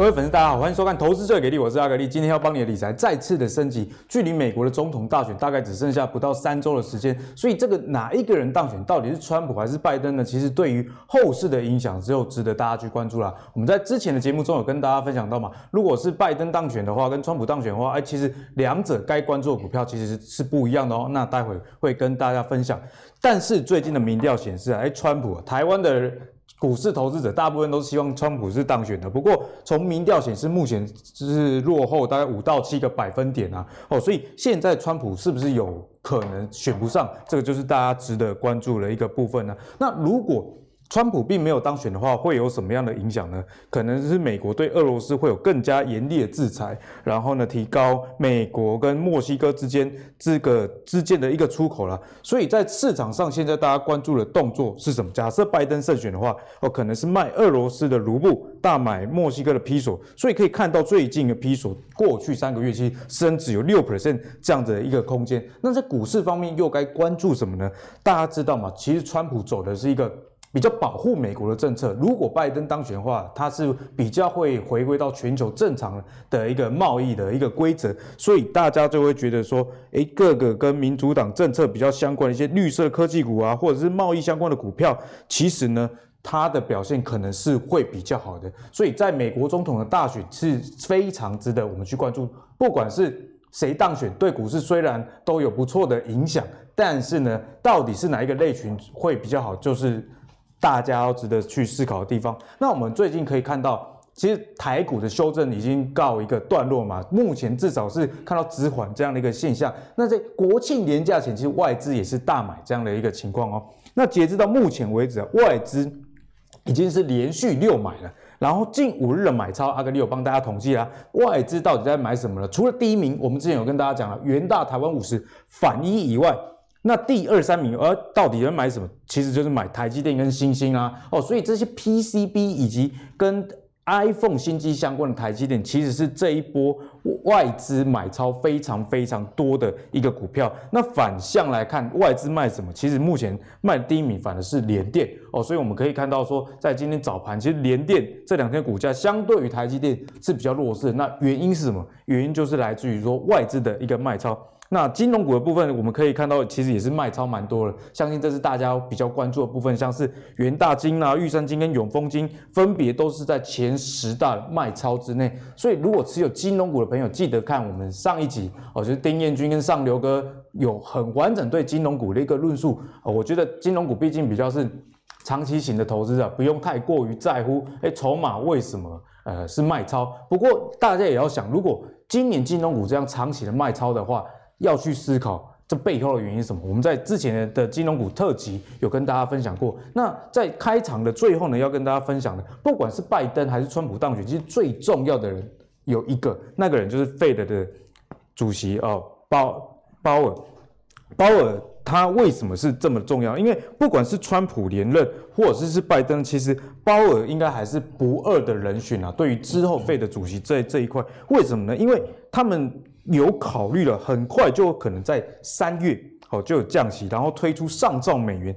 各位粉丝，大家好，欢迎收看《投资最给力》，我是阿格力，今天要帮你的理财再次的升级。距离美国的总统大选大概只剩下不到三周的时间，所以这个哪一个人当选，到底是川普还是拜登呢？其实对于后市的影响，只有值得大家去关注啦。我们在之前的节目中有跟大家分享到嘛，如果是拜登当选的话，跟川普当选的话，哎，其实两者该关注的股票其实是不一样的哦。那待会会跟大家分享。但是最近的民调显示，哎，川普，台湾的。股市投资者大部分都希望川普是当选的，不过从民调显示，目前是落后大概五到七个百分点啊，哦，所以现在川普是不是有可能选不上？这个就是大家值得关注的一个部分呢。那如果川普并没有当选的话，会有什么样的影响呢？可能是美国对俄罗斯会有更加严厉的制裁，然后呢，提高美国跟墨西哥之间这个之间的一个出口了。所以在市场上，现在大家关注的动作是什么？假设拜登胜选的话，哦，可能是卖俄罗斯的卢布，大买墨西哥的披索。所以可以看到，最近的披索过去三个月其实升值有六 percent 这样的一个空间。那在股市方面又该关注什么呢？大家知道吗？其实川普走的是一个。比较保护美国的政策，如果拜登当选的话，他是比较会回归到全球正常的一个贸易的一个规则，所以大家就会觉得说，哎，各个跟民主党政策比较相关的一些绿色科技股啊，或者是贸易相关的股票，其实呢，它的表现可能是会比较好的。所以在美国总统的大选是非常值得我们去关注，不管是谁当选，对股市虽然都有不错的影响，但是呢，到底是哪一个类群会比较好，就是。大家要值得去思考的地方。那我们最近可以看到，其实台股的修正已经告一个段落嘛。目前至少是看到止缓这样的一个现象。那在国庆连假前，其实外资也是大买这样的一个情况哦。那截至到目前为止，外资已经是连续六买了。然后近五日的买超，阿格力有帮大家统计啦。外资到底在买什么呢？除了第一名，我们之前有跟大家讲了，元大台湾五十反一以外。那第二三名，而到底人买什么？其实就是买台积电跟欣兴啊，哦，所以这些 PCB 以及跟 iPhone 新机相关的台积电，其实是这一波外资买超非常非常多的一个股票。那反向来看，外资卖什么？其实目前卖的第一名反而是联电哦，所以我们可以看到说，在今天早盘，其实联电这两天股价相对于台积电是比较弱势。那原因是什么？原因就是来自于说外资的一个卖超。那金融股的部分，我们可以看到，其实也是卖超蛮多的。相信这是大家比较关注的部分，像是元大金啊、玉山金跟永丰金，分别都是在前十大卖超之内。所以，如果持有金融股的朋友，记得看我们上一集哦，就是丁彦军跟上流哥有很完整对金融股的一个论述。我觉得金融股毕竟比较是长期型的投资者，不用太过于在乎，哎，筹码为什么呃是卖超？不过大家也要想，如果今年金融股这样长期的卖超的话，要去思考这背后的原因是什么？我们在之前的金融股特辑有跟大家分享过。那在开场的最后呢，要跟大家分享的，不管是拜登还是川普当选，其实最重要的人有一个，那个人就是费德的主席哦，鲍鲍尔。鲍尔他为什么是这么重要？因为不管是川普连任，或者是拜登，其实鲍尔应该还是不二的人选啊。对于之后费的主席这这一块，为什么呢？因为他们。有考虑了，很快就可能在三月哦就有降息，然后推出上兆美元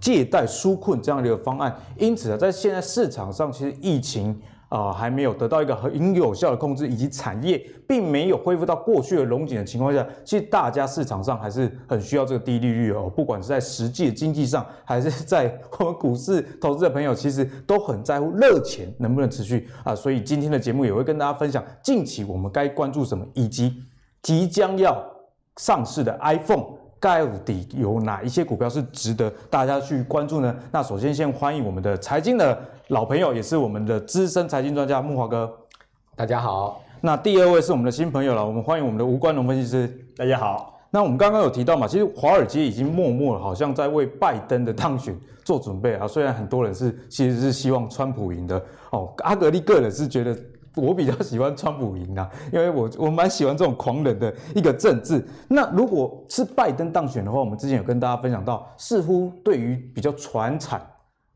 借贷纾困这样的一个方案。因此啊，在现在市场上，其实疫情啊还没有得到一个很有效的控制，以及产业并没有恢复到过去的荣景的情况下，其实大家市场上还是很需要这个低利率哦。不管是在实际的经济上，还是在我们股市投资的朋友，其实都很在乎热钱能不能持续啊。所以今天的节目也会跟大家分享近期我们该关注什么，以及。即将要上市的 iPhone，到底有哪一些股票是值得大家去关注呢？那首先先欢迎我们的财经的老朋友，也是我们的资深财经专家木华哥。大家好。那第二位是我们的新朋友了，我们欢迎我们的吴冠龙分析师。大家好。那我们刚刚有提到嘛，其实华尔街已经默默好像在为拜登的当选做准备啊。虽然很多人是其实是希望川普赢的哦，阿格力个人是觉得。我比较喜欢川普赢啊，因为我我蛮喜欢这种狂人的一个政治。那如果是拜登当选的话，我们之前有跟大家分享到，似乎对于比较传产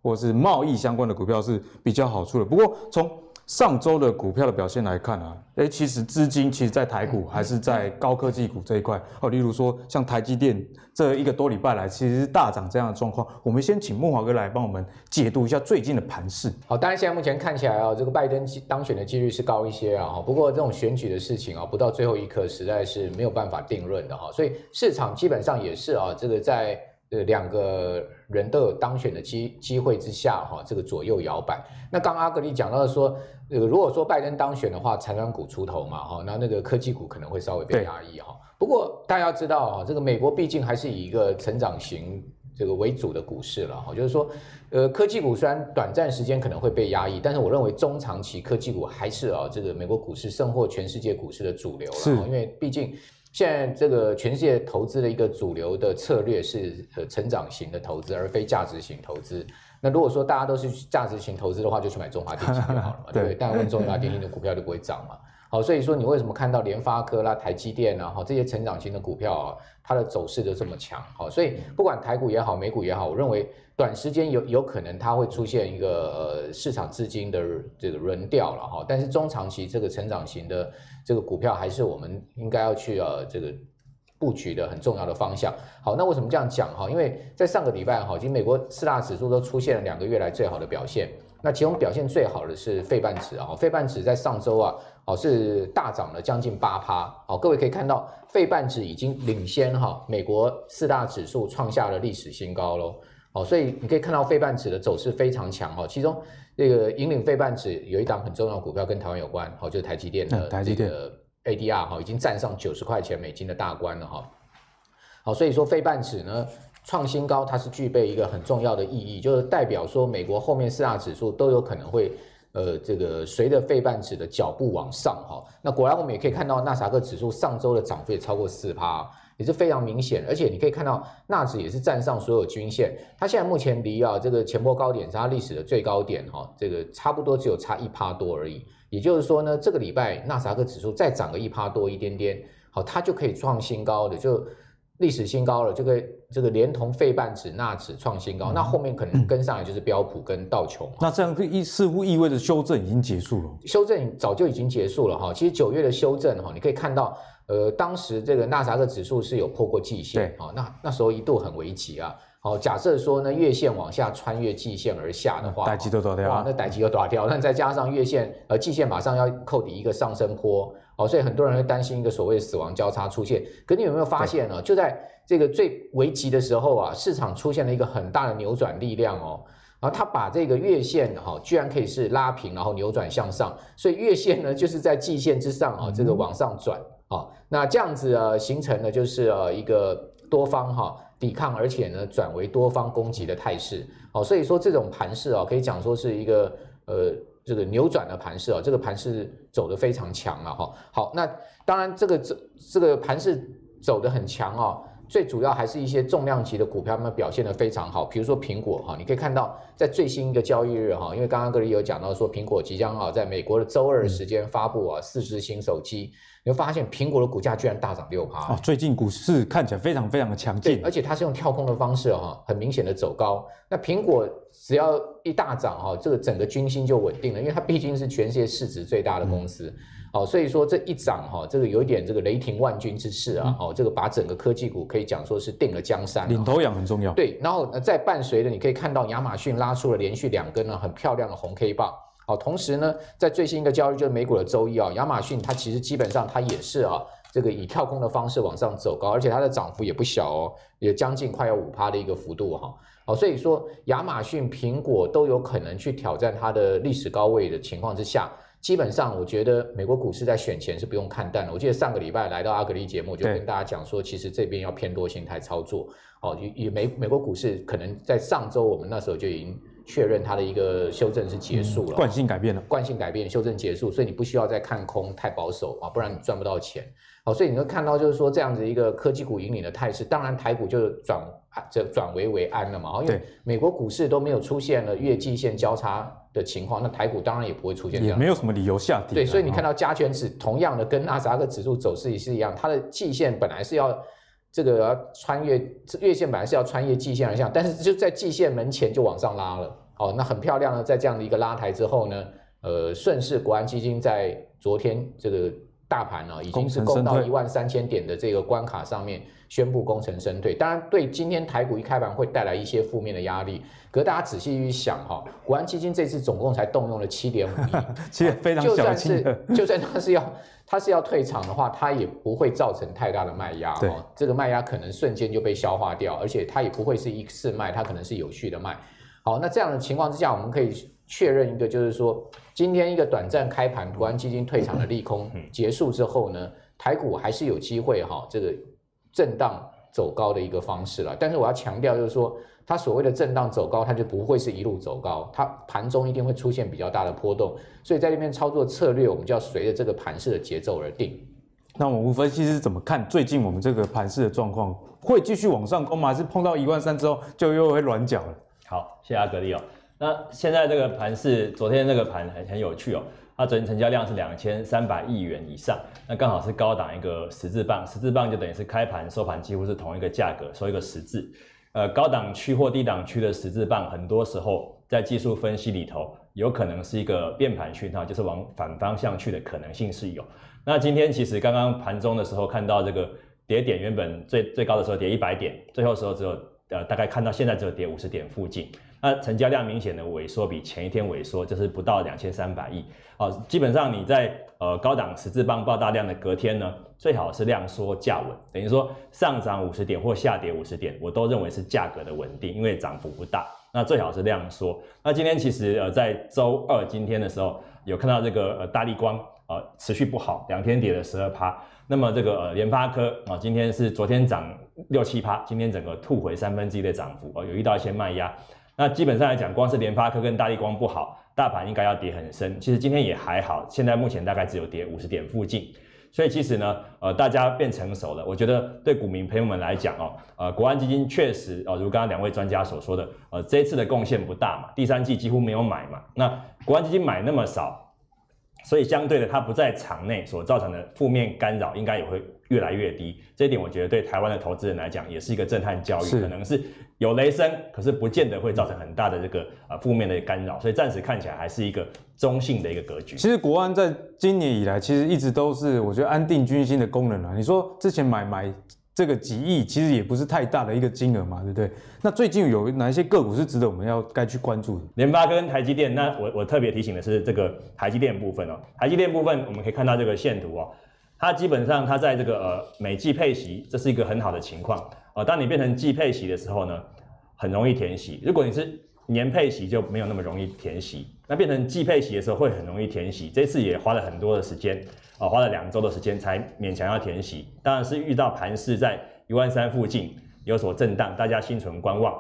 或是贸易相关的股票是比较好处的。不过从上周的股票的表现来看啊，哎，其实资金其实在台股还是在高科技股这一块哦，例如说像台积电这一个多礼拜来其实是大涨这样的状况。我们先请木华哥来帮我们解读一下最近的盘势。好，当然现在目前看起来啊，这个拜登当选的几率是高一些啊，不过这种选举的事情啊，不到最后一刻实在是没有办法定论的哈，所以市场基本上也是啊，这个在。呃，两个人都有当选的机机会之下，哈，这个左右摇摆。那刚刚阿格力讲到的说，呃，如果说拜登当选的话，财团股出头嘛，哈，那那个科技股可能会稍微被压抑，哈。不过大家要知道，哈，这个美国毕竟还是以一个成长型这个为主的股市了，哈，就是说，呃，科技股虽然短暂时间可能会被压抑，但是我认为中长期科技股还是啊，这个美国股市胜过全世界股市的主流了，因为毕竟。现在这个全世界投资的一个主流的策略是呃成长型的投资，而非价值型投资。那如果说大家都是价值型投资的话，就去买中华电信就好了嘛，对不对？但问中华电信的股票就不会涨嘛。好，所以说你为什么看到联发科啦、台积电啊，哈这些成长型的股票啊，它的走势都这么强？好，所以不管台股也好，美股也好，我认为短时间有有可能它会出现一个呃市场资金的这个轮调了哈。但是中长期这个成长型的这个股票还是我们应该要去呃这个布局的很重要的方向。好，那为什么这样讲哈？因为在上个礼拜哈，其实美国四大指数都出现了两个月来最好的表现。那其中表现最好的是费半指啊，费半指在上周啊，哦是大涨了将近八趴，好，各位可以看到费半指已经领先哈美国四大指数创下了历史新高喽，哦，所以你可以看到费半指的走势非常强哈，其中这个引领费半指有一档很重要的股票跟台湾有关，哦，就是台积电的这个 ADR 哈，已经站上九十块钱美金的大关了哈，好，所以说费半指呢。创新高，它是具备一个很重要的意义，就是代表说美国后面四大指数都有可能会，呃，这个随着费半指的脚步往上哈。那果然我们也可以看到纳斯达克指数上周的涨幅也超过四趴，也是非常明显。而且你可以看到纳指也是站上所有均线，它现在目前离啊这个前波高点是它历史的最高点哈，这个差不多只有差一趴多而已。也就是说呢，这个礼拜纳斯达克指数再涨个一趴多一点点，好，它就可以创新高的就。历史新高了，这个这个连同费半指、纳指创新高，嗯，那后面可能跟上来就是标普跟道琼。那这样意似乎意味着修正已经结束了。修正早就已经结束了哈。其实九月的修正哈，你可以看到，呃，当时这个纳斯达克指数是有破过季线，对，那那时候一度很危急啊。好，假设说呢，月线往下穿越季线而下的话，代志都大条，那代志都大条。那再加上月线呃季线马上要扣底一个上升坡。哦，所以很多人会担心一个所谓死亡交叉出现。可你有没有发现呢？就在这个最危急的时候啊，市场出现了一个很大的扭转力量哦。然后它把这个月线哈，居然可以是拉平，然后扭转向上。所以月线呢，就是在季线之上啊，这个往上转啊。那这样子啊，形成的就是呃一个多方哈抵抗，而且呢转为多方攻击的态势。哦，所以说这种盘势啊，可以讲说是一个呃。这个扭转的盘势啊，这个盘势走得非常强了哈。好，那当然这个这这个盘势走得很强哦，最主要还是一些重量级的股票，它们表现得非常好。比如说苹果哈，你可以看到在最新一个交易日哈，因为刚刚格力有讲到说苹果即将啊在美国的周二时间发布啊四支新手机。你会发现苹果的股价居然大涨六趴哦，最近股市看起来非常非常的强劲，而且它是用跳空的方式哈，很明显的走高。那苹果只要一大涨哈，这个整个军心就稳定了，因为它毕竟是全世界市值最大的公司，哦、嗯，所以说这一涨哈，这个有一点这个雷霆万钧之势啊，哦、嗯，这个把整个科技股可以讲说是定了江山，领头羊很重要。对，然后再伴随着你可以看到亚马逊拉出了连续两根呢很漂亮的红 K 棒。好，同时呢，在最新一个交易就是美股的周一啊，亚马逊它其实基本上它也是啊，这个以跳空的方式往上走高，而且它的涨幅也不小哦，也将近快要五趴的一个幅度哈。好，所以说亚马逊、苹果都有可能去挑战它的历史高位的情况之下，基本上我觉得美国股市在选前是不用看淡的。我记得上个礼拜来到阿格力节目，就跟大家讲说，其实这边要偏多心态操作。哦，以以美美国股市可能在上周我们那时候就已经。确认它的一个修正是结束了，惯性改变了，惯性改变，修正结束，所以你不需要再看空太保守啊，不然你赚不到钱。好，所以你会看到就是说这样子一个科技股引领的态势，当然台股就转这转危为安了嘛，因为美国股市都没有出现了月季线交叉的情况，那台股当然也不会出现这样，也没有什么理由下跌。对，所以你看到加权指同样的跟纳斯达克指数走势也是一样，它的季线本来是要这个要穿越月线，本来是要穿越季线而下，但是就在季线门前就往上拉了。哦，那很漂亮的，在这样的一个拉抬之后呢，呃，顺势国安基金在昨天这个大盘呢、啊，已经是攻到一万三千点的这个关卡上面，宣布功成身退。当然，对今天台股一开盘会带来一些负面的压力。可是大家仔细去想哈，国安基金这次总共才动用了七点五亿，其实非常小，就算是就算他是要他是要退场的话，他也不会造成太大的卖压哦。对这个卖压可能瞬间就被消化掉，而且它也不会是一次卖，它可能是有序的卖。好，那这样的情况之下，我们可以确认一个，就是说，今天一个短暂开盘，国安基金退场的利空结束之后呢，台股还是有机会哈，这个震荡走高的一个方式了。但是我要强调，就是说，它所谓的震荡走高，它就不会是一路走高，它盘中一定会出现比较大的波动，所以在这边操作策略，我们就要随着这个盘势的节奏而定。那我们吴分析师怎么看最近我们这个盘势的状况？会继续往上攻吗？还是碰到一万三之后就又会软脚了？好，谢谢阿格力哦。那现在这个盘是昨天这个盘很很有趣哦，它昨天成交量是两千三百亿元以上，那刚好是高档一个十字棒，十字棒就等于是开盘收盘几乎是同一个价格，收一个十字。呃，高档区或低档区的十字棒，很多时候在技术分析里头，有可能是一个变盘讯号，就是往反方向去的可能性是有。那今天其实刚刚盘中的时候看到这个跌点，原本最最高的时候跌一百点，最后时候只有。呃，大概看到现在只有跌五十点附近，那成交量明显的萎缩，比前一天萎缩，就是不到两千三百亿。哦、基本上你在呃高档十字棒爆大量的隔天呢，最好是量缩价稳，等于说上涨五十点或下跌五十点，我都认为是价格的稳定，因为涨幅不大。那最好是量缩。那今天其实呃在周二今天的时候，有看到这个呃大立光呃持续不好，两天跌了十二趴。那么这个呃联发科啊、呃，今天是昨天涨。六七趴，今天整个吐回三分之一的涨幅哦，有遇到一些卖压。那基本上来讲，光是联发科跟大立光不好，大盘应该要跌很深。其实今天也还好，现在目前大概只有跌五十点附近。所以其实呢，呃，大家变成熟了。我觉得对股民朋友们来讲哦，呃，国安基金确实哦，如刚刚两位专家所说的，呃，这一次的贡献不大嘛，第三季几乎没有买嘛。那国安基金买那么少。所以相对的，它不在场内所造成的负面干扰，应该也会越来越低。这一点我觉得对台湾的投资人来讲，也是一个震撼教育。可能是有雷声，可是不见得会造成很大的这个呃负面的干扰。所以暂时看起来还是一个中性的一个格局。其实国安在今年以来，其实一直都是我觉得安定军心的功能啊。你说之前买买。这个几亿其实也不是太大的一个金额嘛，对不对？那最近有哪一些个股是值得我们要该去关注的？联发跟台积电，那我我特别提醒的是这个台积电部分哦。台积电部分我们可以看到这个线图哦，它基本上它在这个呃每季配息，这是一个很好的情况呃，当你变成季配息的时候呢，很容易填息。如果你是年配息，就没有那么容易填息。那变成季配息的时候会很容易填息。这次也花了很多的时间。啊，花了两周的时间才勉强要填息，当然是遇到盘势在一万三附近有所震荡，大家心存观望。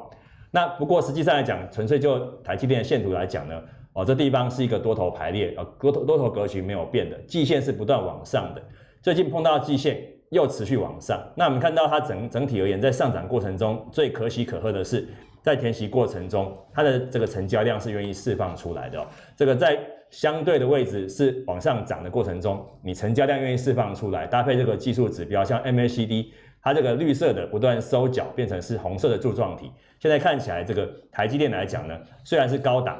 那不过实际上来讲，纯粹就台积电的线图来讲呢，哦，这地方是一个多头排列，啊，多头多头格局没有变的，季线是不断往上的，最近碰到季线又持续往上。那我们看到它整整体而言，在上涨过程中，最可喜可贺的是，在填息过程中，它的这个成交量是愿意释放出来的哦，这个在。相对的位置是往上涨的过程中，你成交量愿意释放出来，搭配这个技术指标，像 MACD，它这个绿色的不断收缴，变成是红色的柱状体。现在看起来，这个台积电来讲呢，虽然是高档，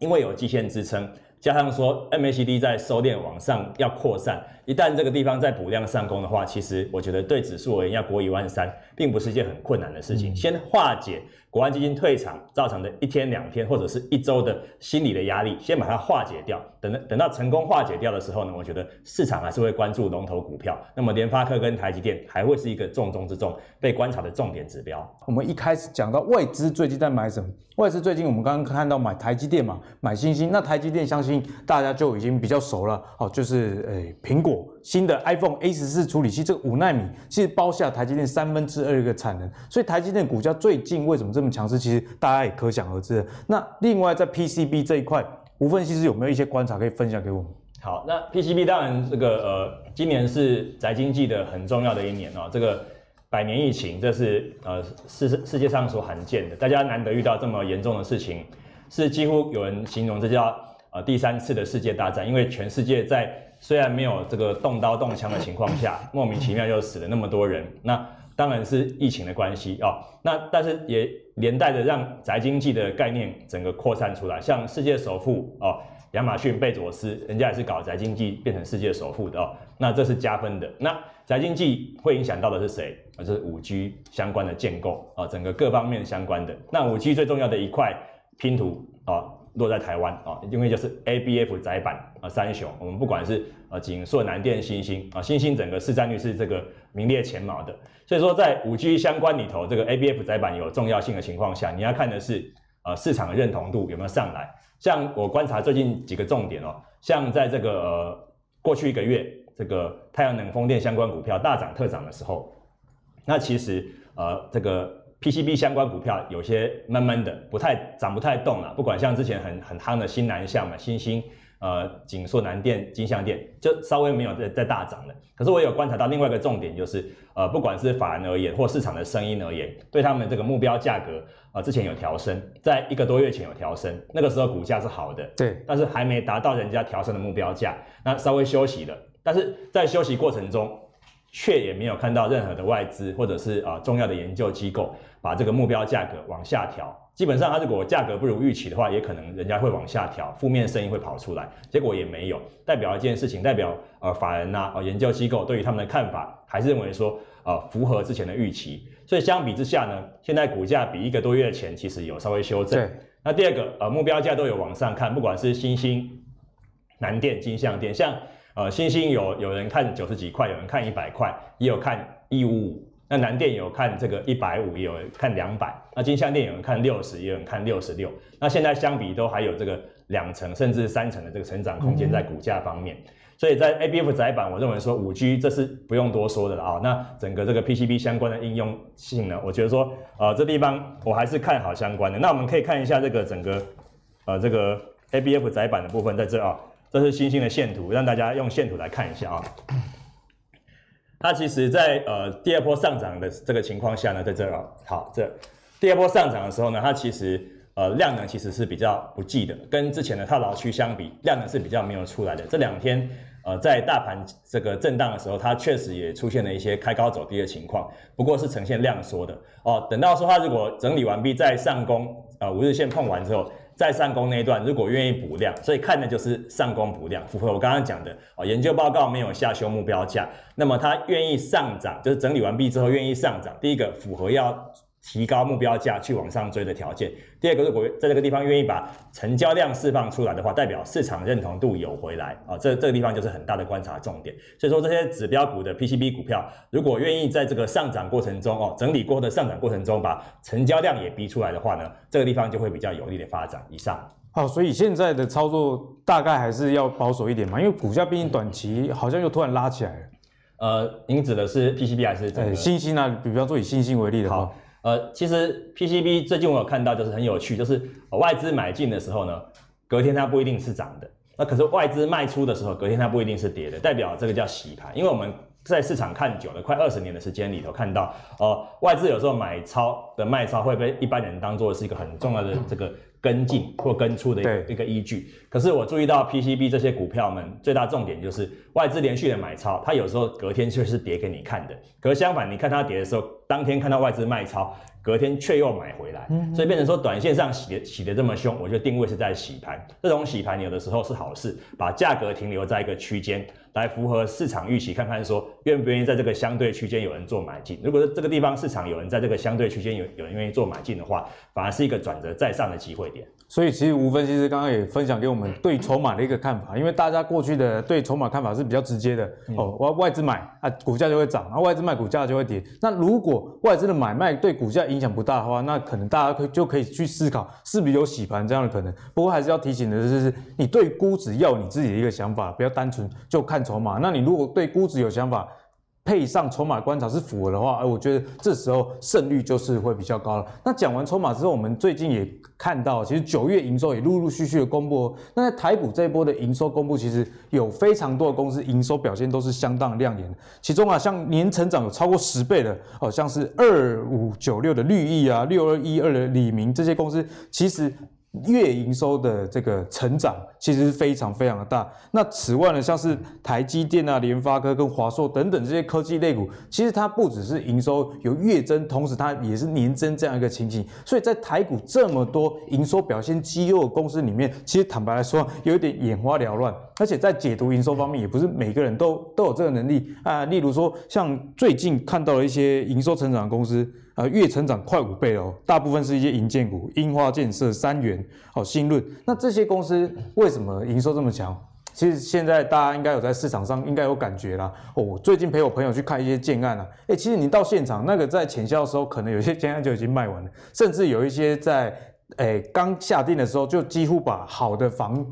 因为有季线支撑，加上说 MACD 在收敛往上要扩散，一旦这个地方再补量上攻的话，其实我觉得对指数而言要过一万三，并不是一件很困难的事情。先化解。国安基金退场造成的一天两天或者是一周的心理的压力，先把它化解掉。等等等到成功化解掉的时候呢，我觉得市场还是会关注龙头股票。那么联发科跟台积电还会是一个重中之重被观察的重点指标。我们一开始讲到外资最近在买什么？外资最近我们刚刚看到买台积电嘛，买欣兴。那台积电相信大家就已经比较熟了哦，就是诶苹果新的 iPhone A 十四处理器这个五纳米，其实包下台积电三分之二一个产能。所以台积电股价最近为什么这么强势？其实大家也可想而知。那另外在 PCB 这一块，吴分析师有没有一些观察可以分享给我们？好，那 PCB 当然这个呃，今年是宅经济的很重要的一年哦。这个百年疫情，这是呃世世界上所罕见的，大家难得遇到这么严重的事情，是几乎有人形容这叫呃第三次的世界大战，因为全世界在虽然没有这个动刀动枪的情况下，莫名其妙又死了那么多人。那当然是疫情的关系哦，那但是也连带着让宅经济的概念整个扩散出来，像世界首富哦，亚马逊、贝佐斯，人家也是搞宅经济变成世界首富的哦，那这是加分的。那宅经济会影响到的是谁？啊，就是五 G 相关的建构啊，整个各方面相关的。那五 G 最重要的一块拼图啊，落在台湾啊，因为就是 ABF 载板啊，三雄，我们不管是呃景硕、南电、新兴啊，欣兴整个市占率是这个名列前茅的。所以说，在五 G 相关里头，这个 ABF 载板有重要性的情况下，你要看的是呃市场的认同度有没有上来。像我观察最近几个重点哦，像在这个呃过去一个月。这个太阳能、风电相关股票大涨特涨的时候，那其实呃这个 PCB 相关股票有些闷闷的，不太涨不太动了。不管像之前很很夯的新南向嘛、新兴、呃景硕、南电、金像电，就稍微没有在在大涨了。可是我有观察到另外一个重点，就是呃不管是法人而言或市场的声音而言，对他们这个目标价格啊、呃、之前有调升，在一个多月前有调升，那个时候股价是好的，对，但是还没达到人家调升的目标价，那稍微休息了。但是在休息过程中，却也没有看到任何的外资或者是啊、呃、重要的研究机构把这个目标价格往下调。基本上，它如果价格不如预期的话，也可能人家会往下调，负面声音会跑出来。结果也没有，代表一件事情，代表呃法人呐、啊、呃研究机构对于他们的看法，还是认为说呃符合之前的预期。所以相比之下呢，现在股价比一个多月前其实有稍微修正。那第二个呃目标价都有往上看，不管是新兴、南电、金象电，像。呃，星星有有人看九十几块，有人看一百块，也有看一五五。那南电有看这个一百五，也有看两百。那金像电有人看六十，也有人看六十六。那现在相比都还有这个两成甚至三成的这个成长空间在股价方面。所以在 ABF 载板，我认为说五 G 这是不用多说的了啊。那整个这个 PCB 相关的应用性呢，我觉得说呃这地方我还是看好相关的。那我们可以看一下这个整个呃这个 ABF 载板的部分在这啊。这是欣兴的线图，让大家用线图来看一下啊。它其实在呃第二波上涨的这个情况下呢，在这儿啊，好，这第二波上涨的时候呢，它其实呃量能其实是比较不济的，跟之前的套牢区相比，量能是比较没有出来的。这两天呃在大盘这个震荡的时候，它确实也出现了一些开高走低的情况，不过是呈现量缩的哦。等到说它如果整理完毕，在上攻呃五日线碰完之后。在上攻那一段，如果愿意补量，所以看的就是上攻补量，符合我刚刚讲的啊。研究报告没有下修目标价，那么它愿意上涨，就是整理完毕之后愿意上涨。第一个符合要。提高目标价去往上追的条件。第二个，如果在这个地方愿意把成交量释放出来的话，代表市场认同度有回来啊，这这个地方就是很大的观察重点。所以说，这些指标股的 PCB 股票，如果愿意在这个上涨过程中哦，整理过后的上涨过程中，把成交量也逼出来的话呢，这个地方就会比较有利的发展。以上。好，所以现在的操作大概还是要保守一点嘛，因为股价毕竟短期好像又突然拉起来了。呃，您指的是 PCB 还是？呃，欣兴啊，比方说以欣兴为例的话。呃，其实 PCB 最近我有看到，就是很有趣，就是外资买进的时候呢，隔天它不一定是涨的，那可是外资卖出的时候，隔天它不一定是跌的，代表这个叫洗盘。因为我们在市场看久了，快二十年的时间里头，看到呃外资有时候买超的卖超会被一般人当做是一个很重要的这个。跟进或跟出的一个一个依据，可是我注意到 PCB 这些股票们最大重点就是外资连续的买超，它有时候隔天却是跌给你看的。可是相反，你看它跌的时候，当天看到外资卖超，隔天却又买回来，所以变成说短线上洗的洗的这么凶，我觉得定位是在洗盘。这种洗盘有的时候是好事，把价格停留在一个区间。来符合市场预期，看看说愿不愿意在这个相对区间有人做买进。如果是这个地方市场有人在这个相对区间有有人愿意做买进的话，反而是一个转折再上的机会点。所以其实吴分析师刚刚也分享给我们对筹码的一个看法，因为大家过去的对筹码看法是比较直接的、嗯、哦，外外资买啊，股价就会涨；啊，外资卖，股价就会跌。那如果外资的买卖对股价影影响不大的话，那可能大家可就可以去思考是不是有洗盘这样的可能。不过还是要提醒的就是，你对估值要你自己的一个想法，不要单纯就看筹码。那你如果对估值有想法，配上筹码观察是符合的话，哎，我觉得这时候胜率就是会比较高了。那讲完筹码之后，我们最近也看到，其实九月营收也陆陆续续的公布。那在台股这一波的营收公布，其实有非常多的公司营收表现都是相当亮眼。其中啊，像年成长有超过十倍的，哦，像是二五九六的绿意啊，六二一二的李明这些公司，其实。月营收的这个成长其实是非常非常的大。那此外呢，像是台积电啊、联发科跟华硕等等这些科技类股，其实它不只是营收有月增，同时它也是年增这样一个情形。所以在台股这么多营收表现绩优的公司里面，其实坦白来说，有一点眼花缭乱。而且在解读营收方面，也不是每个人都都有这个能力啊。例如说，像最近看到了一些营收成长的公司。呃，月成长快五倍哦，大部分是一些营建股，樱花建设、三元、哦新润。那这些公司为什么营收这么强？其实现在大家应该有在市场上应该有感觉啦。哦，最近陪我朋友去看一些建案啊，诶，其实你到现场那个在潜销的时候，可能有些建案就已经卖完了，甚至有一些在诶刚下定的时候就几乎把好的房。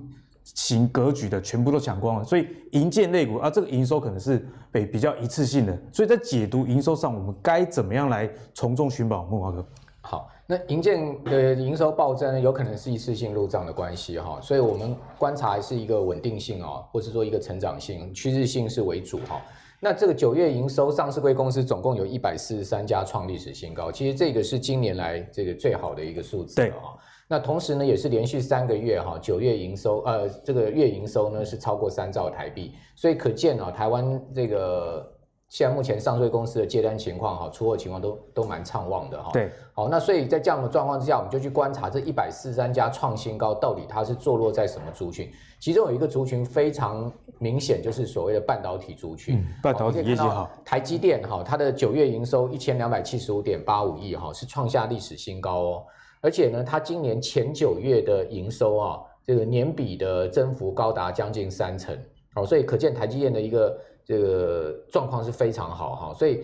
型格局的全部都抢光了，所以银建类股啊，这个营收可能是比比较一次性的，所以在解读营收上，我们该怎么样来从中寻宝？木华哥，好，那银建的营收暴增有可能是一次性入账的关系哈，所以我们观察是一个稳定性哦，或是说一个成长性、趋势性是为主哈。那这个九月营收，上市柜公司总共有一百四十三家创历史新高，其实这个是今年来这个最好的一个数字啊。那同时呢，也是连续三个月哈，九月营收，呃，这个月营收呢是超过三兆台币，所以可见啊，台湾这个现在目前上市公司的接单情况哈，出货情况都都蛮畅旺的哈。对，好，那所以在这样的状况之下，我们就去观察这一百四十三家创新高到底它是坐落在什么族群？其中有一个族群非常明显，就是所谓的半导体族群。嗯，半导体业绩好，台积电哈，它的九月营收一千两百七十五点八五亿哈，是创下历史新高哦。而且呢，它今年前九月的营收啊，这个年比的增幅高达将近三成，哦，所以可见台积电的一个这个状况是非常好哈。所以，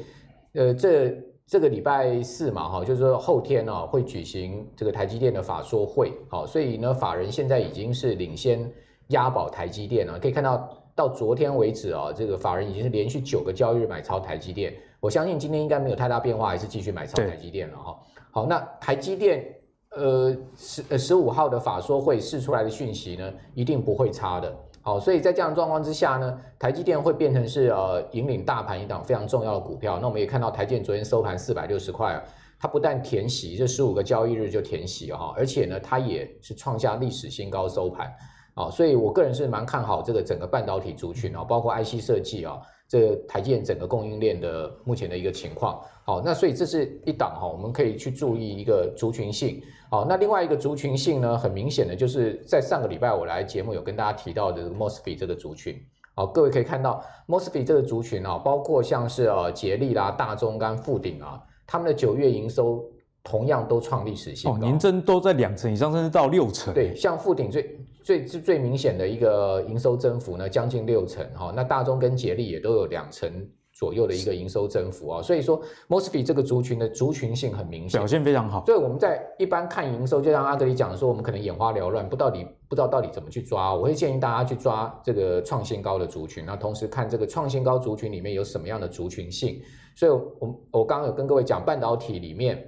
呃，这这个礼拜四嘛，哈，就是说后天呢会举行这个台积电的法说会，好，所以呢，法人现在已经是领先押宝台积电了。可以看到，到昨天为止啊，这个法人已经是连续九个交易日买超台积电。我相信今天应该没有太大变化，还是继续买超台积电了哈。好，那台积电。呃，十呃十五号的法说会释出来的讯息呢，一定不会差的。好，所以在这样的状况之下呢，台积电会变成是呃引领大盘一档非常重要的股票。那我们也看到台积电昨天收盘四百六十块，它不但填息，这十五个交易日就填息哈，而且呢，它也是创下历史新高收盘。啊，所以我个人是蛮看好这个整个半导体族群啊，包括 IC 设计啊。这台积电整个供应链的目前的一个情况，好，那所以这是一档哈，我们可以去注意一个族群性，好，那另外一个族群性呢，很明显的就是在上个礼拜我来节目有跟大家提到的 MOSFET 这个族群，好，各位可以看到 MOSFET 这个族群啊，包括像是呃捷力啦、大中跟富鼎啊，他们的九月营收同样都创历史新高，年增都在两成以上，甚至到六成，对，像富鼎最。最最最明显的一个营收增幅呢，将近六成哈。那大中跟捷力也都有两成左右的一个营收增幅啊。所以说，MOSFET 这个族群的族群性很明显，表现非常好。所以我们在一般看营收，就像阿德里讲的说，我们可能眼花缭乱，不到底不知道到底怎么去抓。我会建议大家去抓这个创新高的族群，那同时看这个创新高族群里面有什么样的族群性。所以我我刚刚有跟各位讲，半导体里面，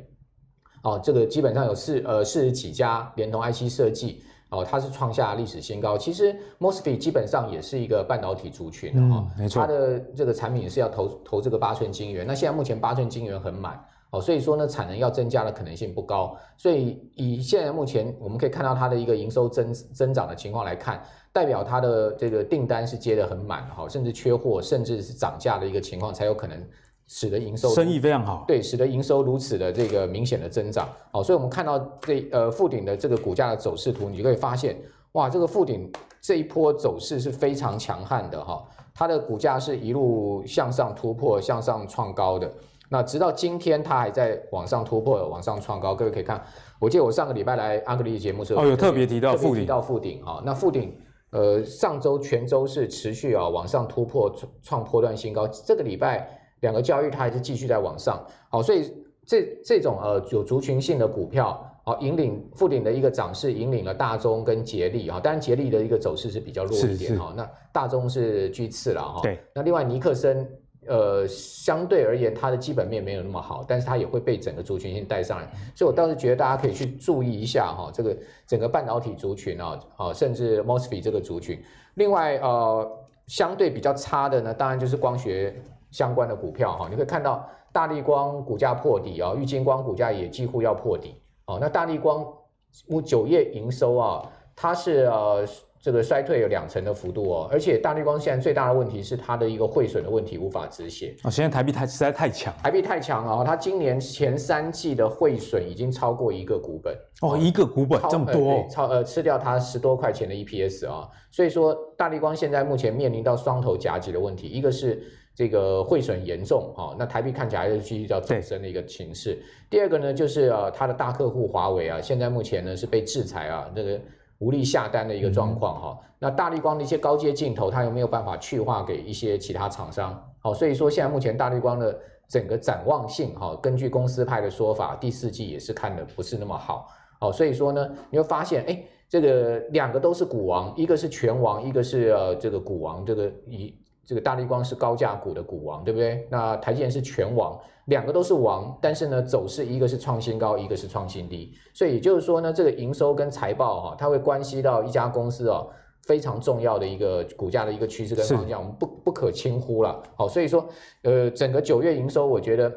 哦，这个基本上有四呃四十几家，连同 IC 设计。哦，它是创下历史新高。其实 MOSFET 基本上也是一个半导体族群哈，没错。它的这个产品是要投投这个八寸晶圆。那现在目前八寸晶圆很满，哦，所以说呢，产能要增加的可能性不高。所以以现在目前我们可以看到它的一个营收增增长的情况来看，代表它的这个订单是接得很满，哈，甚至缺货，甚至是涨价的一个情况才有可能。使得营收生意非常好，对，使得营收如此的这个明显的增长，好，所以我们看到这呃富鼎的这个股价的走势图，你就可以发现，哇，这个富鼎这一波走势是非常强悍的哈，它的股价是一路向上突破，向上创高的，那直到今天它还在往上突破，往上创高，各位可以看，我记得我上个礼拜来阿格力节目时候，哦，有特别提到富鼎，提到富鼎哈，那富鼎呃上周全周是持续啊往上突破创创破段新高，这个礼拜。两个交易，它还是继续在往上，好，所以这这种呃有族群性的股票，好，引领富鼎的一个涨势，引领了大中跟捷力啊，当然捷力的一个走势是比较弱一点哈，那大中是居次了哈，对，那另外尼克森呃相对而言它的基本面没有那么好，但是它也会被整个族群性带上来，所以我倒是觉得大家可以去注意一下哈，这个整个半导体族群啊，啊，甚至 MOSFET 这个族群，另外呃相对比较差的呢，当然就是光学。相关的股票哈，你可以看到大立光股价破底啊，玉晶光股价也几乎要破底哦。那大立光五九月营收啊，它是呃。这个衰退有两成的幅度哦，而且大立光现在最大的问题是它的一个汇损的问题无法止血啊、哦。现在台币太实在太强，台币太强啊、哦！它今年前三季的汇损已经超过一个股本哦，一个股本这么多，呃超呃吃掉它十多块钱的 EPS 啊、哦。所以说大立光现在目前面临到双头夹击的问题，一个是这个汇损严重哈、哦，那台币看起来还是继续叫走升的一个形势。第二个呢，就是呃它的大客户华为啊，现在目前呢是被制裁啊，这个。无力下单的一个状况哈，那大立光的一些高阶镜头，它又没有办法去化给一些其他厂商？好，所以说现在目前大立光的整个展望性哈，根据公司派的说法，第四季也是看的不是那么好。好，所以说呢，你会发现，哎，这个两个都是股王，一个是拳王，一个是呃这个股王，这个以。这个大立光是高价股的股王，对不对？那台积电是全王，两个都是王，但是呢，走势一个是创新高，一个是创新低，所以也就是说呢，这个营收跟财报哈，它会关系到一家公司哦非常重要的一个股价的一个趋势跟方向，我们不不可轻忽了。好，所以说呃，整个九月营收，我觉得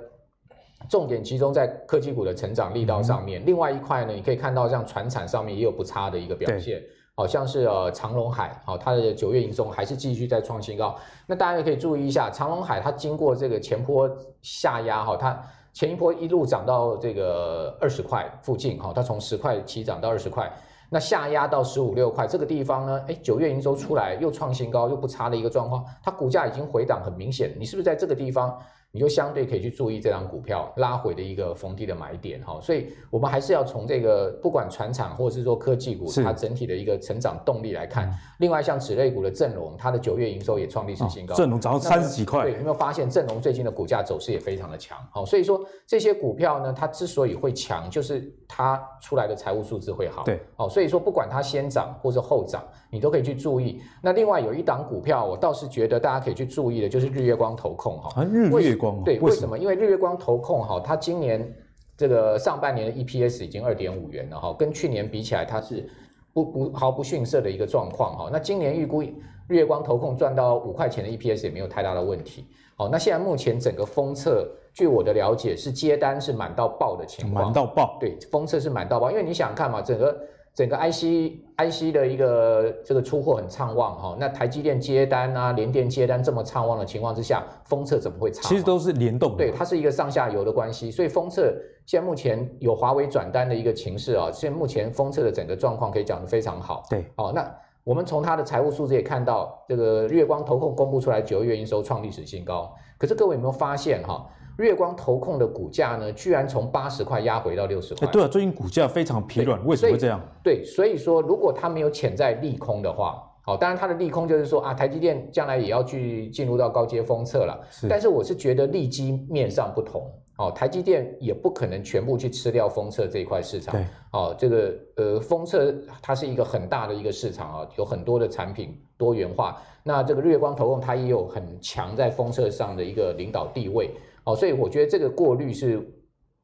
重点集中在科技股的成长力道上面。嗯、另外一块呢，你可以看到像船产上面也有不差的一个表现。好像是呃长隆海，好，它的九月营收还是继续在创新高。那大家也可以注意一下，长隆海它经过这个前坡下压，哈，它前一波一路涨到这个二十块附近，哈，它从十块起涨到二十块，那下压到十五六块这个地方呢，哎，九月营收出来又创新高，又不差的一个状况，它股价已经回档很明显，你是不是在这个地方？你就相对可以去注意这张股票拉回的一个逢低的买点哈，所以我们还是要从这个不管船厂或者是说科技股，它整体的一个成长动力来看。另外像此类股的正隆，它的九月营收也创历史新高，正隆涨到三十几块。对，有没有发现正隆最近的股价走势也非常的强？好，所以说这些股票呢，它之所以会强，就是它出来的财务数字会好。对，好，所以说不管它先涨或是后涨，你都可以去注意。那另外有一档股票，我倒是觉得大家可以去注意的，就是日月光投控哈。啊，日月光。对，为什么？因为日月光投控哈，它今年这个上半年的 EPS 已经二点五元了哈，跟去年比起来，它是不不毫不逊色的一个状况哈。那今年预估日月光投控赚到五块钱的 EPS 也没有太大的问题。好，那现在目前整个封测，据我的了解是接单是满到爆的情况，满到爆。对，封测是满到爆，因为你想看嘛，整个。整个 IC IC 的一个这个出货很畅旺哈，那台积电接单啊，联电接单这么畅旺的情况之下，封测怎么会差？其实都是联动的，对，它是一个上下游的关系，所以封测现在目前有华为转单的一个情势啊，现在目前封测的整个状况可以讲得非常好。对，哦，那我们从它的财务数字也看到，这个月光投控公布出来九月营收创历史新高，可是各位有没有发现哈？日月光投控的股价呢，居然从八十块压回到六十块。对啊，最近股价非常疲软，为什么会这样？对，所以说如果它没有潜在利空的话，好，当然它的利空就是说啊，台积电将来也要去进入到高阶封测了。是。但是我是觉得利基面上不同，哦，台积电也不可能全部去吃掉封测这一块市场。对。哦，这个呃，封测它是一个很大的一个市场啊，有很多的产品多元化。那这个日月光投控它也有很强在封测上的一个领导地位。哦，所以我觉得这个过滤是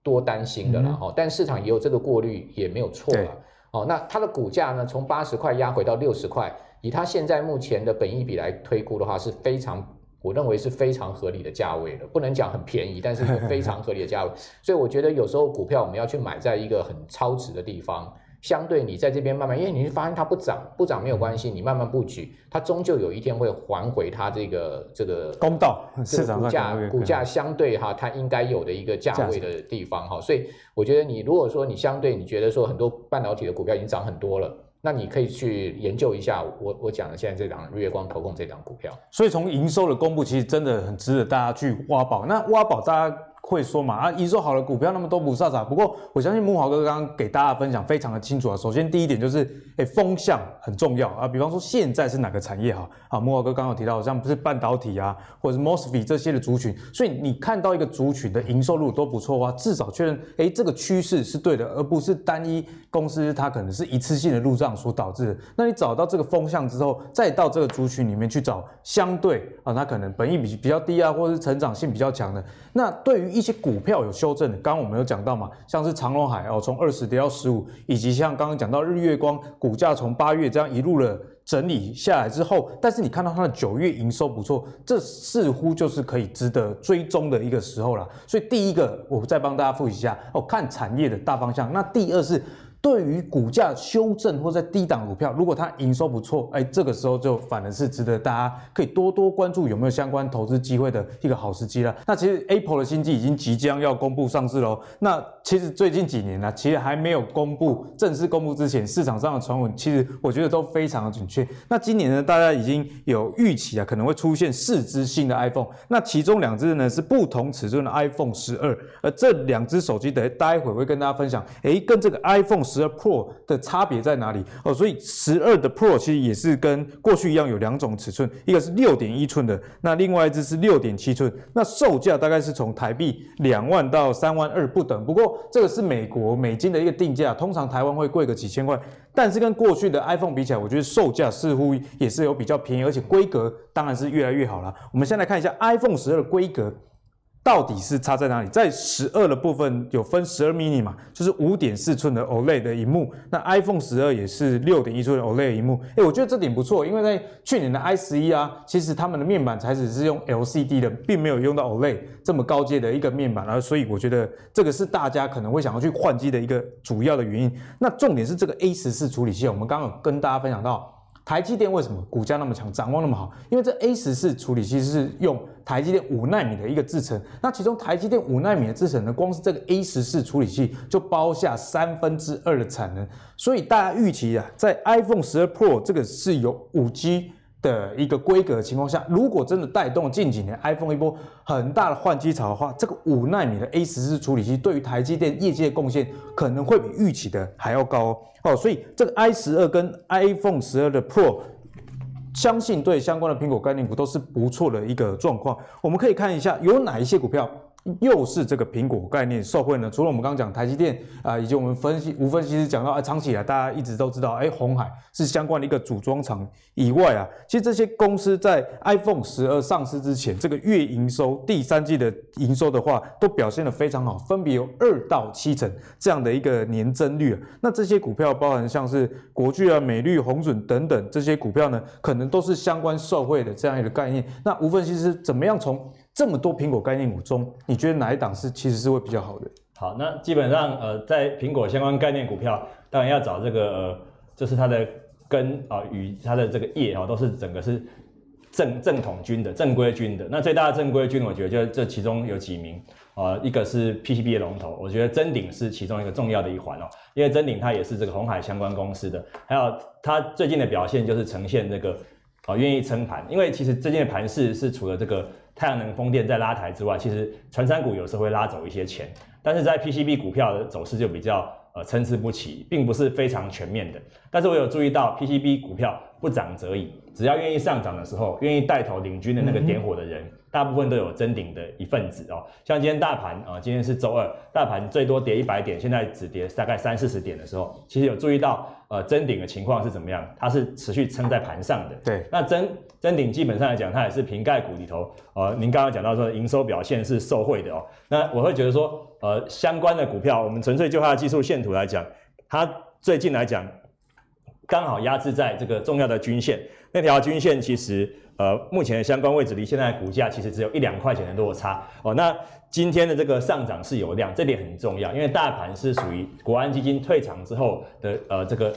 多担心的了哈，嗯、但市场也有这个过滤也没有错了。哦，那它的股价呢，从八十块压回到六十块，以它现在目前的本益比来推估的话，是非常，我认为是非常合理的价位了。不能讲很便宜，但是是非常合理的价位。所以我觉得有时候股票我们要去买在一个很超值的地方。相对你在这边慢慢，因为你会发现它不涨，不涨没有关系，你慢慢布局，它终究有一天会还回它这个这个公道，市场股价股价相对哈，它应该有的一个价位的地方哈，所以我觉得你如果说你相对你觉得说很多半导体的股票已经涨很多了，那你可以去研究一下我我讲的现在这档日月光投控这档股票。所以从营收的公布，其实真的很值得大家去挖宝。那挖宝大家。会说嘛啊，营收好的股票那么多不飒飒。不过我相信慕驊哥刚刚给大家分享非常的清楚啊。首先第一点就是，哎，风向很重要啊。比方说现在是哪个产业哈啊？慕驊哥刚刚有提到好，像不是半导体啊，或者是 MOSFET 这些的族群。所以你看到一个族群的营收如果都不错的话，至少确认哎这个趋势是对的，而不是单一公司它可能是一次性的入账所导致的。那你找到这个风向之后，再到这个族群里面去找相对啊，它可能本益比比较低啊，或者是成长性比较强的。那对于一些股票有修正的，刚刚我们有讲到嘛，像是长隆海哦，从二十跌到十五，以及像刚刚讲到日月光股价从八月这样一路的整理下来之后，但是你看到它的九月营收不错，这似乎就是可以值得追踪的一个时候了。所以第一个，我再帮大家复习一下哦，看产业的大方向。那第二是对于股价修正或在低档股票，如果它营收不错，哎，这个时候就反而是值得大家可以多多关注有没有相关投资机会的一个好时机了。那其实 Apple 的新机已经即将要公布上市喽。那其实最近几年呢，其实还没有公布正式公布之前，市场上的传闻其实我觉得都非常的准确。那今年呢，大家已经有预期啊，可能会出现四支新的 iPhone。那其中两支呢是不同尺寸的 iPhone 十二，而这两支手机等待会会跟大家分享，哎，跟这个 iPhone 十二 Pro 的差别在哪里哦？所以十二的 Pro 其实也是跟过去一样有两种尺寸，一个是六点一寸的，那另外一支是六点七寸。那售价大概是从台币两万到三万二不等。不过这个是美国美金的一个定价，通常台湾会贵个几千块。但是跟过去的 iPhone 比起来，我觉得售价似乎也是有比较便宜，而且规格当然是越来越好了。我们先来看一下 iPhone 十二的规格。到底是差在哪里？在十二的部分有分十二 mini 嘛，就是五点四寸的 OLED 的荧幕。那 iPhone 十二也是六点一寸的 OLED 荧幕。哎，我觉得这点不错，因为在去年的 i 十一啊，其实他们的面板才只是用 LCD 的，并没有用到 OLED 这么高阶的一个面板。然后，所以我觉得这个是大家可能会想要去换机的一个主要的原因。那重点是这个 A 十四处理器，我们刚刚有跟大家分享到。台积电为什么股价那么强，展望那么好？因为这 A 十四处理器是用台积电五纳米的一个制程，那其中台积电五纳米的制程呢，光是这个 A 十四处理器就包下三分之二的产能，所以大家预期啊，在 iPhone 十二 Pro 这个是有五 G。的一个规格的情况下，如果真的带动近几年 iPhone 一波很大的换机潮的话，这个五纳米的 A 十四处理器对于台积电业绩的贡献可能会比预期的还要高哦。所以这个 i 十二跟 iPhone 十二的 Pro，相信对相关的苹果概念股都是不错的一个状况。我们可以看一下有哪一些股票。又是这个苹果概念受惠呢？除了我们刚刚讲台积电啊、以及我们分析吴分析师讲到啊，长期以来大家一直都知道，哎，鸿海是相关的一个组装厂以外啊，其实这些公司在 iPhone 十二上市之前，这个月营收第三季的营收的话，都表现得非常好，分别有二到七成这样的一个年增率啊。那这些股票包含像是国巨啊、美律、鸿准等等这些股票呢，可能都是相关受惠的这样一个概念。那吴分析师怎么样从？这么多苹果概念股中，你觉得哪一档是其实是会比较好的？好，那基本上呃，在苹果相关概念股票，当然要找这个呃，就是它的根啊与它的这个叶啊，都是整个是正正统军的正规军的。那最大的正规军，我觉得就这其中有几名啊，一个是 PCB 的龙头，我觉得臻鼎是其中一个重要的一环哦，因为臻鼎它也是这个鸿海相关公司的，还有它最近的表现就是呈现这个啊愿意撑盘，因为其实最近的盘势是除了这个。太阳能风电在拉抬之外，其实传产股有时候会拉走一些钱，但是在 PCB 股票的走势就比较呃参差不齐，并不是非常全面的。但是我有注意到 PCB 股票不涨则已，只要愿意上涨的时候，愿意带头领军的那个点火的人。大部分都有争顶的一份子哦，像今天大盘啊，今天是周二，大盘最多跌一百点，现在只跌大概三四十点的时候，其实有注意到呃真顶的情况是怎么样？它是持续撑在盘上的。对，那真真顶基本上来讲，它也是瓶盖股里头，呃，您刚刚讲到说营收表现是受惠的哦，那我会觉得说，呃，相关的股票，我们纯粹就它的技术线图来讲，它最近来讲刚好压制在这个重要的均线，那条均线其实。呃，目前的相关位置离现在股价其实只有一两块钱的落差哦。那今天的这个上涨是有量，这点很重要，因为大盘是属于国安基金退场之后的呃这个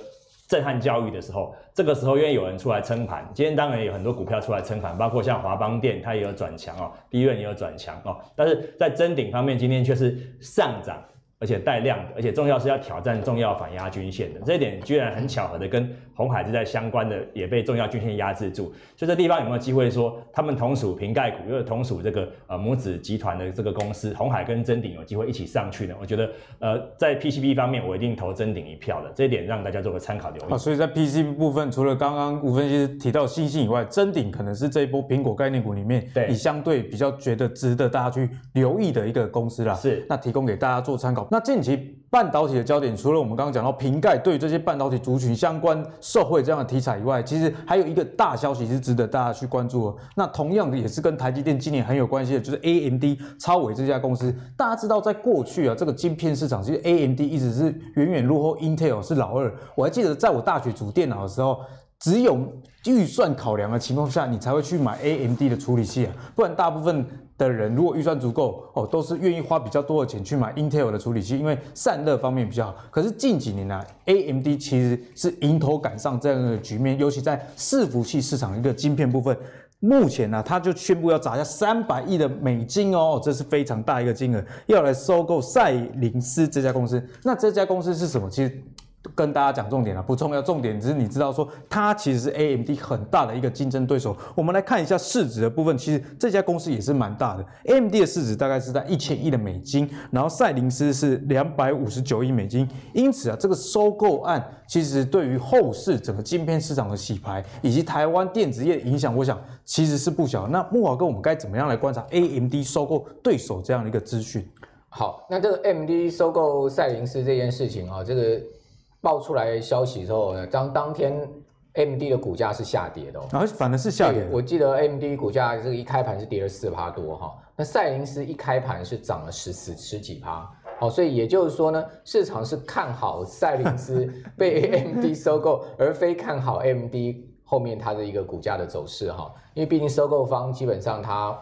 震撼教育的时候，这个时候因为有人出来撑盘，今天当然有很多股票出来撑盘，包括像华邦电，它也有转强哦，第一轮也有转强哦，但是在臻鼎方面，今天却是上涨。而且带量的，而且重要是要挑战重要反压均线的，这一点居然很巧合的跟红海是在相关的，也被重要均线压制住。所以这地方有没有机会说，他们同属瓶盖股，又同属这个呃母子集团的这个公司，红海跟真鼎有机会一起上去呢？我觉得呃在 PCB 方面，我一定投真鼎一票的，这一点让大家做个参考留意。啊，所以在 PCB 部分，除了刚刚吴分析师提到信心以外，真鼎可能是这一波苹果概念股里面，对，你相对比较觉得值得大家去留意的一个公司啦。是，那提供给大家做参考。那近期。半导体的焦点，除了我们刚刚讲到瓶盖对这些半导体族群相关受惠这样的题材以外，其实还有一个大消息是值得大家去关注的。那同样的也是跟台积电今年很有关系的，就是 AMD 超微这家公司。大家知道，在过去啊，这个晶片市场其实 AMD 一直是远远落后 Intel 是老二。我还记得在我大学组电脑的时候。只有预算考量的情况下，你才会去买 AMD 的处理器啊，不然大部分的人如果预算足够哦，都是愿意花比较多的钱去买 Intel 的处理器，因为散热方面比较好。可是近几年来啊，AMD 其实是迎头赶上这样的局面，尤其在伺服器市场一个晶片部分，目前呢，他就宣布要砸下三百亿的美金哦，这是非常大一个金额，要来收购赛灵思这家公司。那这家公司是什么？其实。跟大家讲重点了，不重要。重点只是你知道说，它其实是 AMD 很大的一个竞争对手。我们来看一下市值的部分，其实这家公司也是蛮大的。AMD 的市值大概是在一千亿的美金，然后赛灵思是两百五十九亿美金。因此啊，这个收购案其实对于后市整个晶片市场的洗牌，以及台湾电子业的影响，我想其实是不小。那慕驊哥，我们该怎么样来观察 AMD 收购对手这样的一个资讯？好，那这个 AMD 收购赛灵思这件事情啊，这个。爆出来消息之后呢，当当天 AMD 的股价是下跌的，哦，然后反而是下跌。我记得 AMD 股价这个一开盘是跌了四趴多哈，那赛灵思一开盘是涨了十十十几趴，好，所以也就是说呢，市场是看好赛灵思 被 AMD 收购，而非看好 AMD 后面它的一个股价的走势哈，因为毕竟收购方基本上它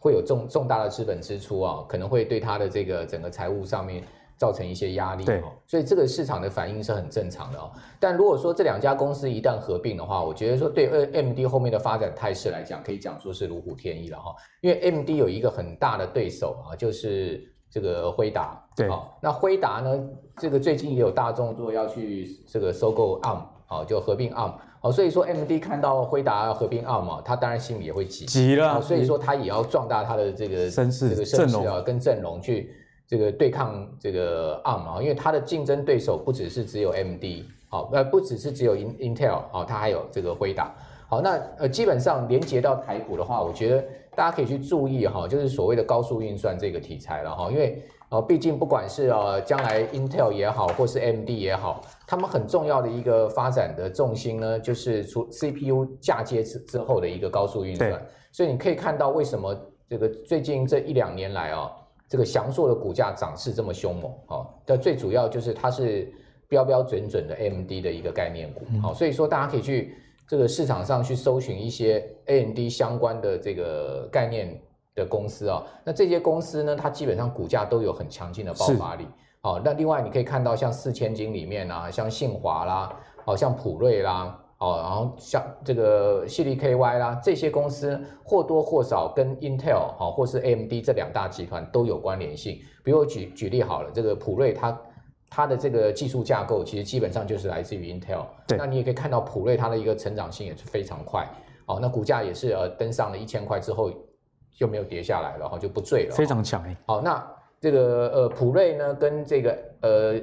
会有重重大的资本支出啊，可能会对它的这个整个财务上面。造成一些压力，对，所以这个市场的反应是很正常的哦。但如果说这两家公司一旦合并的话，我觉得说对 AMD 后面的发展态势来讲，可以讲说是如虎添翼了哈。因为 AMD 有一个很大的对手啊，就是这个辉达，对，那辉达呢，这个最近也有大动作要去这个收购 ARM，啊，就合并 ARM，哦，所以说 AMD 看到辉达要合并 ARM 嘛，他当然心里也会急，急了，所以说他也要壮大他的这个声势，这个声势啊，跟阵容去。这个对抗这个 ARM 啊，因为它的竞争对手不只是只有 AMD，好，呃，不只是只有 Intel 啊，它还有这个辉达。好，那呃，基本上连接到台股的话，我觉得大家可以去注意哈，就是所谓的高速运算这个题材了哈，因为呃，毕竟不管是呃将来 Intel 也好，或是 AMD 也好，他们很重要的一个发展的重心呢，就是出 CPU 嫁接之之后的一个高速运算。所以你可以看到为什么这个最近这一两年来啊。这个祥硕的股价涨势这么凶猛，哦，但最主要就是它是标标准准的 AMD 的一个概念股，好，所以说大家可以去这个市场上去搜寻一些 AMD 相关的这个概念的公司啊，那这些公司呢，它基本上股价都有很强劲的爆发力，好，那另外你可以看到像四千金里面啊，像信华啦，好像普瑞啦。哦，然后像这个系力 KY 啦，这些公司或多或少跟 Intel 哈，或是 AMD 这两大集团都有关联性。比如我举举例好了，这个普瑞它它的这个技术架构其实基本上就是来自于 Intel。对，那你也可以看到普瑞它的一个成长性也是非常快。哦，那股价也是呃登上了一千块之后就没有跌下来了哈，就不坠了。非常强哎。好，那这个呃普瑞呢跟这个呃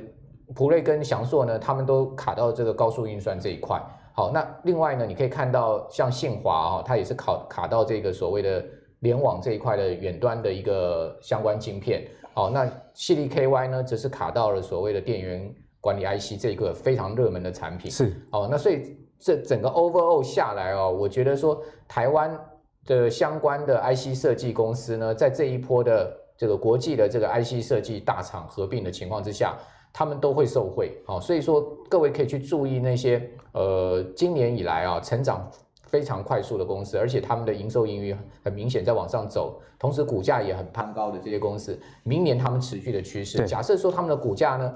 普瑞跟翔硕呢，他们都卡到这个高速运算这一块。好，那另外呢，你可以看到像信华哦，它也是考卡到这个所谓的联网这一块的远端的一个相关晶片。好，那矽力 KY 呢，则是卡到了所谓的电源管理 IC 这一个非常热门的产品。是，哦，那所以这整个 overall 下来哦，我觉得说台湾的相关的 IC 设计公司呢，在这一波的这个国际的这个 IC 设计大厂合并的情况之下。他们都会受惠，好，所以说各位可以去注意那些呃今年以来啊成长非常快速的公司，而且他们的营收盈余很明显在往上走，同时股价也很攀高的这些公司，明年他们持续的趋势，假设说他们的股价呢。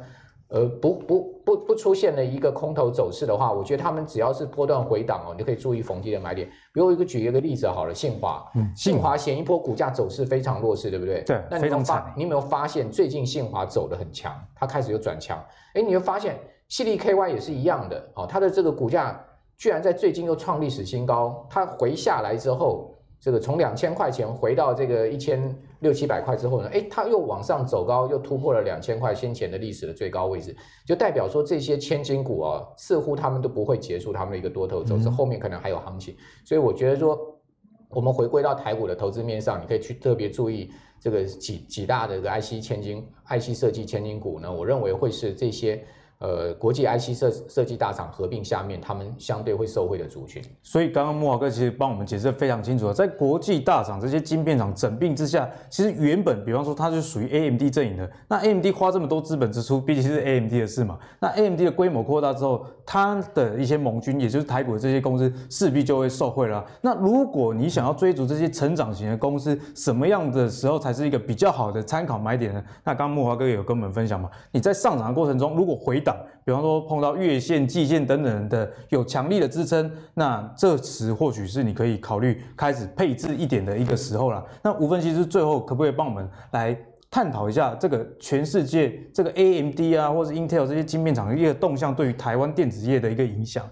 呃，不不不不出现了一个空头走势的话，我觉得他们只要是波段回档哦，你就可以注意逢低的买点。比如我一个举一个例子好了，信华，嗯，信华前一波股价走势非常弱势，对不对？对，那你有发你有没有发现最近信华走得很强，它开始有转强？哎，你会发现矽力 KY 也是一样的，哦，它的这个股价居然在最近又创历史新高，它回下来之后。这个从两千块钱回到这个一千六七百块之后呢，哎，它又往上走高，又突破了两千块先前的历史的最高位置，就代表说这些千金股啊，似乎他们都不会结束他们的一个多头走势，后面可能还有行情。所以我觉得说，我们回归到台股的投资面上，你可以去特别注意这个几几大的一个 IC 千金、IC 设计千金股呢，我认为会是这些呃国际 IC 设设计大厂合并下面，他们相对会受惠的族群。所以刚刚慕驊哥其实帮我们解释得非常清楚了，在国际大厂这些晶片厂整并之下，其实原本比方说它是属于 AMD 阵营的，那 AMD 花这么多资本支出，毕竟是 AMD 的事嘛，那 AMD 的规模扩大之后，它的一些盟军，也就是台股的这些公司，势必就会受惠了。那如果你想要追逐这些成长型的公司，什么样的时候才是一个比较好的参考买点呢？那刚刚慕驊哥也有跟我们分享嘛，你在上涨的过程中，如果回档，比方说碰到月线、季线等等的有强力的支撑，那这时或许是你可以考虑开始配置一点的一个时候了。那吴分析师最后可不可以帮我们来探讨一下这个全世界这个 AMD 啊，或者 Intel 这些晶片厂的一个动向对于台湾电子业的一个影响？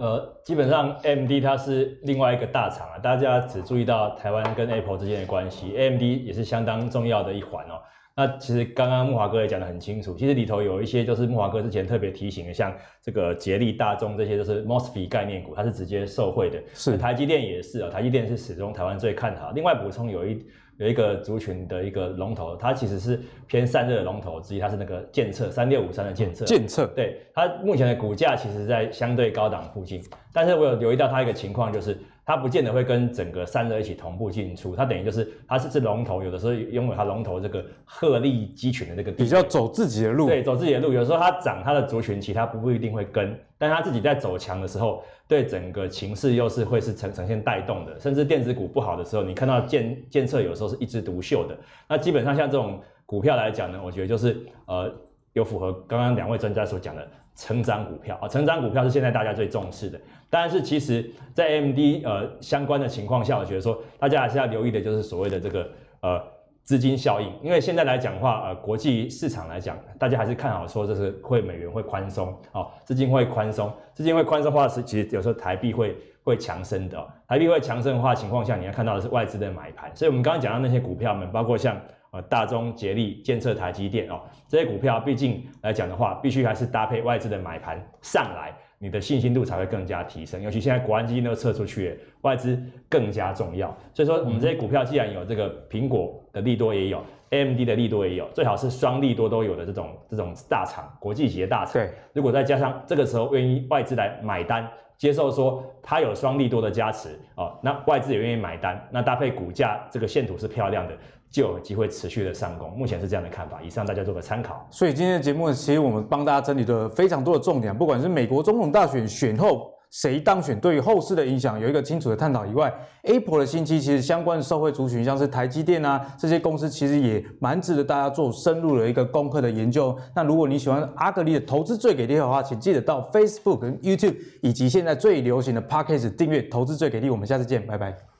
呃，基本上 AMD 它是另外一个大厂啊，大家只注意到台湾跟 Apple 之间的关系，AMD 也是相当重要的一环哦。那其实刚刚木华哥也讲得很清楚，其实里头有一些就是木华哥之前特别提醒的，像这个捷力、大众这些就是 MOSFET 概念股，它是直接受惠的。是，台积电也是啊，台积电是始终台湾最看好。另外补充有一。有一个族群的一个龙头，它其实是偏散热的龙头之一，它是那个剑策三六五三的剑策。剑策，对，它目前的股价其实在相对高档附近，但是我有留意到它一个情况就是。它不见得会跟整个散热一起同步进出，它等于就是它是是龙头，有的时候拥有它龙头这个鹤立鸡群的这个比较走自己的路，对，走自己的路。有时候它涨它的族群，其他不不一定会跟，但它自己在走强的时候，对整个情势又是会是呈呈现带动的。甚至电子股不好的时候，你看到剑剑测有时候是一枝独秀的。那基本上像这种股票来讲呢，我觉得就是呃有符合刚刚两位专家所讲的。成长股票啊，成长股票是现在大家最重视的。但是其实，在 M D 呃相关的情况下，我觉得说大家还是要留意的，就是所谓的这个呃资金效应。因为现在来讲的话，呃国际市场来讲，大家还是看好说这是会美元会宽松啊，资金会宽松，资金会宽松的话是其实有时候台币会会强升的。台币会强升的话情况下，你要看到的是外资的买盘。所以我们刚刚讲到那些股票们，包括像。呃，大中、捷力、建设、台积电哦，这些股票毕竟来讲的话，必须还是搭配外资的买盘上来，你的信心度才会更加提升。尤其现在国安基金都撤出去，外资更加重要。所以说，我们这些股票既然有这个苹果的利多，也有 AMD 的利多，也有最好是双利多都有的这种这种大厂，国际级的大厂。对，如果再加上这个时候愿意外资来买单，接受说它有双利多的加持哦，那外资也愿意买单，那搭配股价这个线图是漂亮的。就有机会持续的上攻，目前是这样的看法。以上大家做个参考。所以今天的节目，其实我们帮大家整理了非常多的重点，不管是美国总统大选选后谁当选，对于后市的影响有一个清楚的探讨以外，Apple 的新机其实相关的社会族群，像是台积电啊这些公司，其实也蛮值得大家做深入的一个功课的研究。那如果你喜欢阿格力的投资最给力的话，请记得到 Facebook 跟 YouTube 以及现在最流行的 Podcast 订阅投资最给力。我们下次见，拜拜。